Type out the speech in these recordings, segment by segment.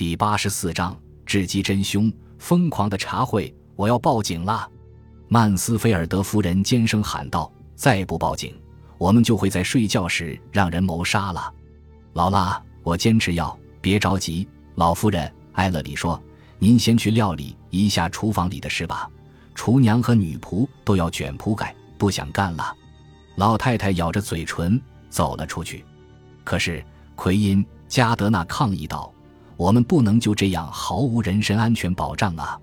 第八十四章智击真凶，疯狂的茶会，我要报警了！曼斯菲尔德夫人尖声喊道：“再不报警，我们就会在睡觉时让人谋杀了。”劳拉，我坚持要，别着急，老夫人。埃勒里说：“您先去料理一下厨房里的事吧，厨娘和女仆都要卷铺盖，不想干了。”老太太咬着嘴唇走了出去。可是奎因加德纳抗议道。我们不能就这样毫无人身安全保障啊！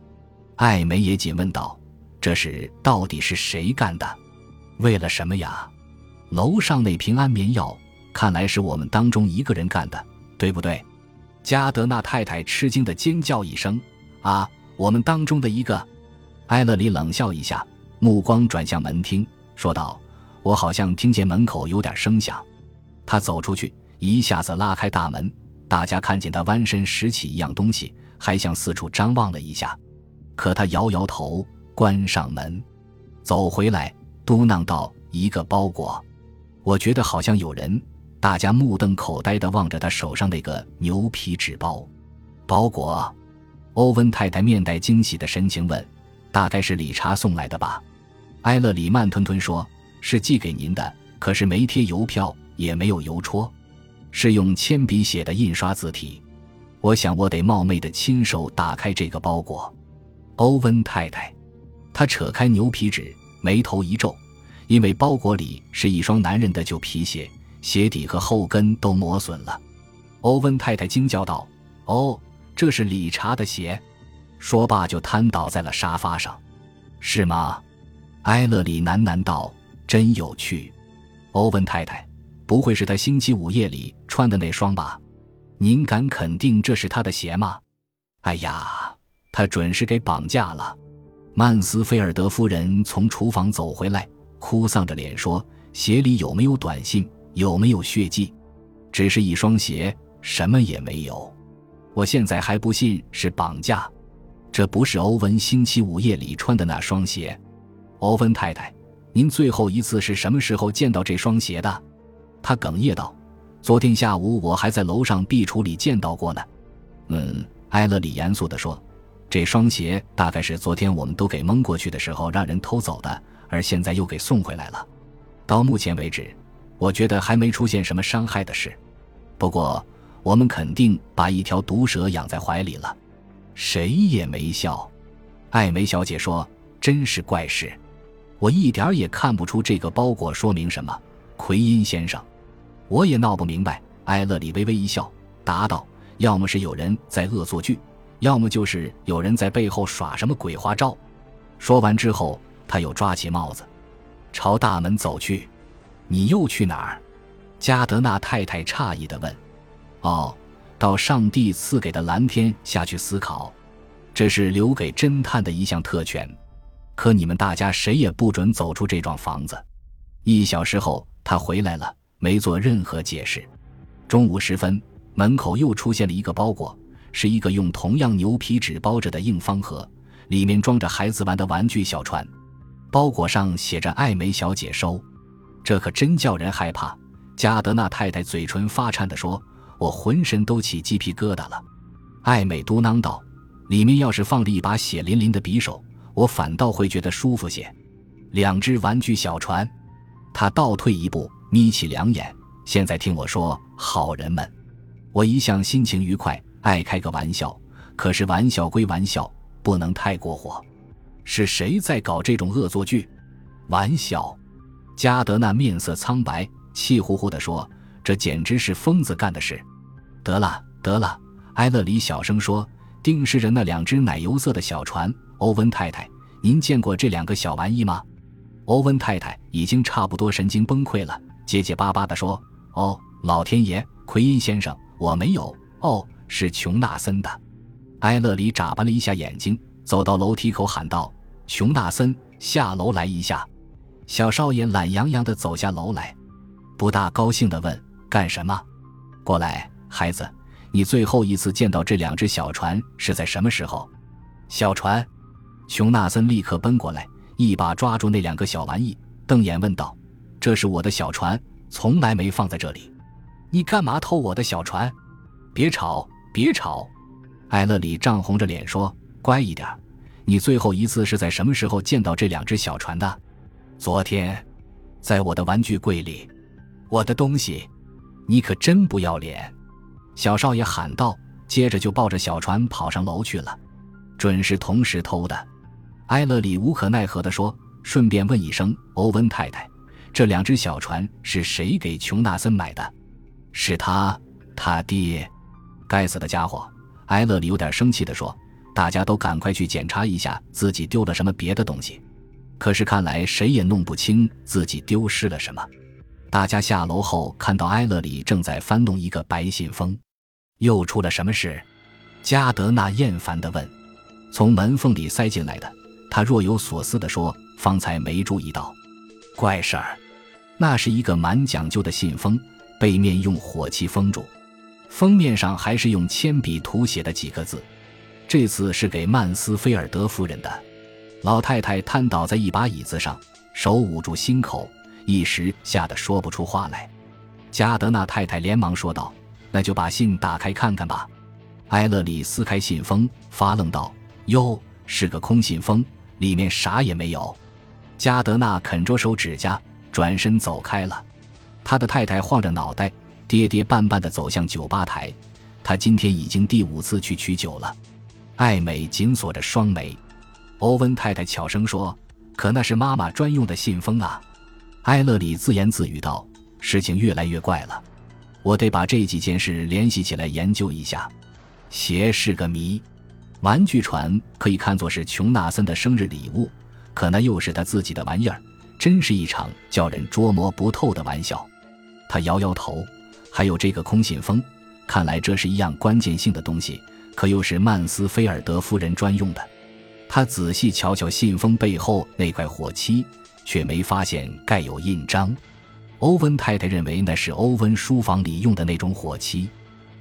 艾梅也紧问道：“这事到底是谁干的？为了什么呀？”楼上那瓶安眠药，看来是我们当中一个人干的，对不对？加德纳太太吃惊的尖叫一声：“啊，我们当中的一个！”埃勒里冷笑一下，目光转向门厅，说道：“我好像听见门口有点声响。”他走出去，一下子拉开大门。大家看见他弯身拾起一样东西，还向四处张望了一下，可他摇摇头，关上门，走回来，嘟囔道：“一个包裹。”我觉得好像有人。大家目瞪口呆地望着他手上那个牛皮纸包。包裹。欧文太太面带惊喜的神情问：“大概是理查送来的吧？”埃勒里慢吞吞说：“是寄给您的，可是没贴邮票，也没有邮戳。”是用铅笔写的印刷字体，我想我得冒昧的亲手打开这个包裹。欧文太太，她扯开牛皮纸，眉头一皱，因为包裹里是一双男人的旧皮鞋，鞋底和后跟都磨损了。欧文太太惊叫道：“哦，这是理查的鞋！”说罢就瘫倒在了沙发上。是吗？埃勒里喃喃道：“真有趣。”欧文太太。不会是他星期五夜里穿的那双吧？您敢肯定这是他的鞋吗？哎呀，他准是给绑架了。曼斯菲尔德夫人从厨房走回来，哭丧着脸说：“鞋里有没有短信？有没有血迹？只是一双鞋，什么也没有。我现在还不信是绑架。这不是欧文星期五夜里穿的那双鞋。欧文太太，您最后一次是什么时候见到这双鞋的？”他哽咽道：“昨天下午我还在楼上壁橱里见到过呢。”嗯，埃勒里严肃地说：“这双鞋大概是昨天我们都给蒙过去的时候让人偷走的，而现在又给送回来了。到目前为止，我觉得还没出现什么伤害的事。不过，我们肯定把一条毒蛇养在怀里了。”谁也没笑。艾梅小姐说：“真是怪事，我一点也看不出这个包裹说明什么。”奎因先生。我也闹不明白。埃勒里微微一笑，答道：“要么是有人在恶作剧，要么就是有人在背后耍什么鬼花招。”说完之后，他又抓起帽子，朝大门走去。“你又去哪儿？”加德纳太太诧异地问。“哦，到上帝赐给的蓝天下去思考，这是留给侦探的一项特权。可你们大家谁也不准走出这幢房子。”一小时后，他回来了。没做任何解释。中午时分，门口又出现了一个包裹，是一个用同样牛皮纸包着的硬方盒，里面装着孩子玩的玩具小船。包裹上写着“艾美小姐收”，这可真叫人害怕。加德纳太太嘴唇发颤地说：“我浑身都起鸡皮疙瘩了。”艾美嘟囔道：“里面要是放着一把血淋淋的匕首，我反倒会觉得舒服些。”两只玩具小船，他倒退一步。眯起两眼，现在听我说，好人们，我一向心情愉快，爱开个玩笑。可是玩笑归玩笑，不能太过火。是谁在搞这种恶作剧？玩笑！加德纳面色苍白，气呼呼地说：“这简直是疯子干的事。”得了，得了，埃勒里小声说：“定视着那两只奶油色的小船。”欧文太太，您见过这两个小玩意吗？欧文太太已经差不多神经崩溃了。结结巴巴地说：“哦，老天爷，奎因先生，我没有。哦，是琼纳森的。”埃勒里眨巴了一下眼睛，走到楼梯口喊道：“琼纳森，下楼来一下。”小少爷懒洋洋地走下楼来，不大高兴地问：“干什么？”“过来，孩子，你最后一次见到这两只小船是在什么时候？”“小船。”琼纳森立刻奔过来，一把抓住那两个小玩意，瞪眼问道。这是我的小船，从来没放在这里。你干嘛偷我的小船？别吵，别吵！艾勒里涨红着脸说：“乖一点。你最后一次是在什么时候见到这两只小船的？昨天，在我的玩具柜里。我的东西，你可真不要脸！”小少爷喊道，接着就抱着小船跑上楼去了。准是同时偷的。艾勒里无可奈何地说，顺便问一声：“欧文太太，这两只小船是谁给琼纳森买的？”“是他，他爹。”该死的家伙！埃勒里有点生气地说：“大家都赶快去检查一下自己丢了什么别的东西。”可是看来谁也弄不清自己丢失了什么。大家下楼后看到埃勒里正在翻弄一个白信封，又出了什么事？加德纳厌烦地问。从门缝里塞进来的，他若有所思地说：“方才没注意到，怪事儿，那是一个蛮讲究的信封，背面用火漆封住。”封面上还是用铅笔涂写的几个字，这次是给曼斯菲尔德夫人的。老太太瘫倒在一把椅子上，手捂住心口，一时吓得说不出话来。加德纳太太连忙说道：“那就把信打开看看吧。”埃勒里撕开信封，发愣道：“哟，是个空信封，里面啥也没有。”加德纳啃着手指甲，转身走开了。他的太太晃着脑袋。跌跌绊绊地走向酒吧台，他今天已经第五次去取酒了。艾美紧锁着双眉。欧文太太悄声说：“可那是妈妈专用的信封啊。”埃勒里自言自语道：“事情越来越怪了，我得把这几件事联系起来研究一下。鞋是个谜，玩具船可以看作是琼纳森的生日礼物，可那又是他自己的玩意儿，真是一场叫人捉摸不透的玩笑。”他摇摇头。还有这个空信封，看来这是一样关键性的东西，可又是曼斯菲尔德夫人专用的。他仔细瞧瞧信封背后那块火漆，却没发现盖有印章。欧文太太认为那是欧文书房里用的那种火漆。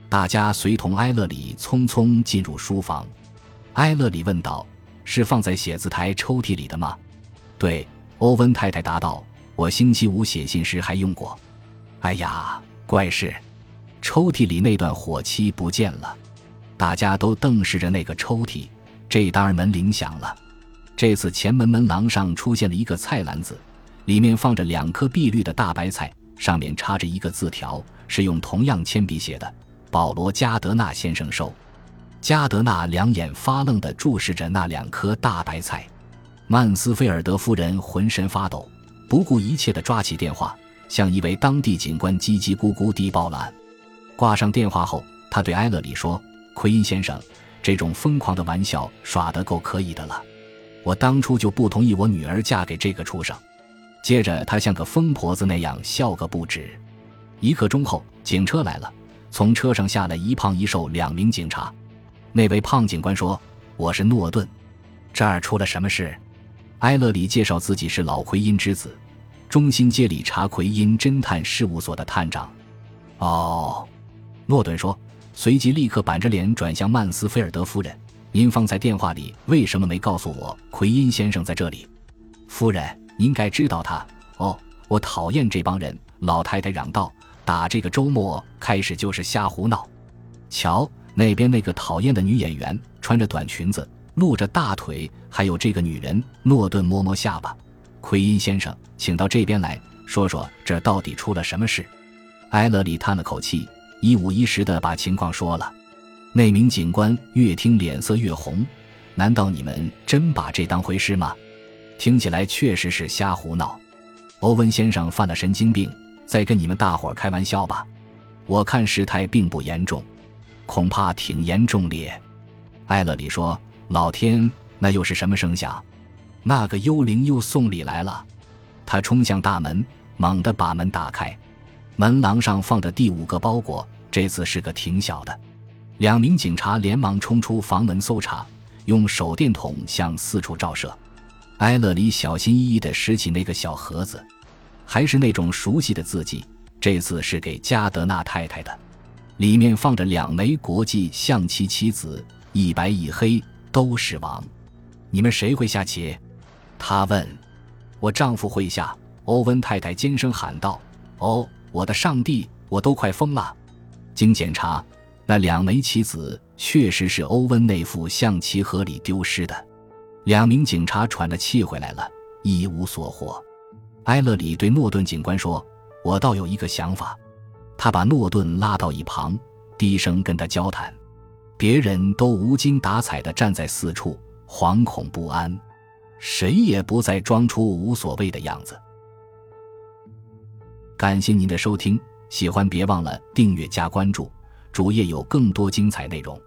大家随同埃勒里匆匆进入书房。埃勒里问道：“是放在写字台抽屉里的吗？”“对。”欧文太太答道，“我星期五写信时还用过。”“哎呀！”怪事，抽屉里那段火漆不见了。大家都瞪视着那个抽屉。这当然门铃响了。这次前门门廊上出现了一个菜篮子，里面放着两颗碧绿的大白菜，上面插着一个字条，是用同样铅笔写的：“保罗·加德纳先生收。”加德纳两眼发愣地注视着那两颗大白菜。曼斯菲尔德夫人浑身发抖，不顾一切地抓起电话。向一位当地警官叽叽咕咕地报了案。挂上电话后，他对埃勒里说：“奎因先生，这种疯狂的玩笑耍得够可以的了。我当初就不同意我女儿嫁给这个畜生。”接着，他像个疯婆子那样笑个不止。一刻钟后，警车来了，从车上下来一胖一瘦两名警察。那位胖警官说：“我是诺顿，这儿出了什么事？”埃勒里介绍自己是老奎因之子。中心街理查奎因侦探事务所的探长，哦，诺顿说，随即立刻板着脸转向曼斯菲尔德夫人：“您方才电话里为什么没告诉我奎因先生在这里？”夫人，您该知道他。哦，我讨厌这帮人！老太太嚷道：“打这个周末开始就是瞎胡闹。瞧，那边那个讨厌的女演员，穿着短裙子，露着大腿，还有这个女人。”诺顿摸摸下巴。奎因先生，请到这边来说说，这到底出了什么事？埃勒里叹了口气，一五一十的把情况说了。那名警官越听脸色越红。难道你们真把这当回事吗？听起来确实是瞎胡闹。欧文先生犯了神经病，在跟你们大伙开玩笑吧？我看事态并不严重，恐怕挺严重咧。埃勒里说：“老天，那又是什么声响？”那个幽灵又送礼来了，他冲向大门，猛地把门打开，门廊上放着第五个包裹，这次是个挺小的。两名警察连忙冲出房门搜查，用手电筒向四处照射。埃勒里小心翼翼地拾起那个小盒子，还是那种熟悉的字迹，这次是给加德纳太太的，里面放着两枚国际象棋棋子，一白一黑，都是王。你们谁会下棋？他问：“我丈夫会下。”欧文太太尖声喊道：“哦，我的上帝！我都快疯了！”经检查，那两枚棋子确实是欧温内夫象棋盒里丢失的。两名警察喘着气回来了，一无所获。埃勒里对诺顿警官说：“我倒有一个想法。”他把诺顿拉到一旁，低声跟他交谈。别人都无精打采地站在四处，惶恐不安，谁也不再装出无所谓的样子。感谢您的收听，喜欢别忘了订阅加关注，主页有更多精彩内容。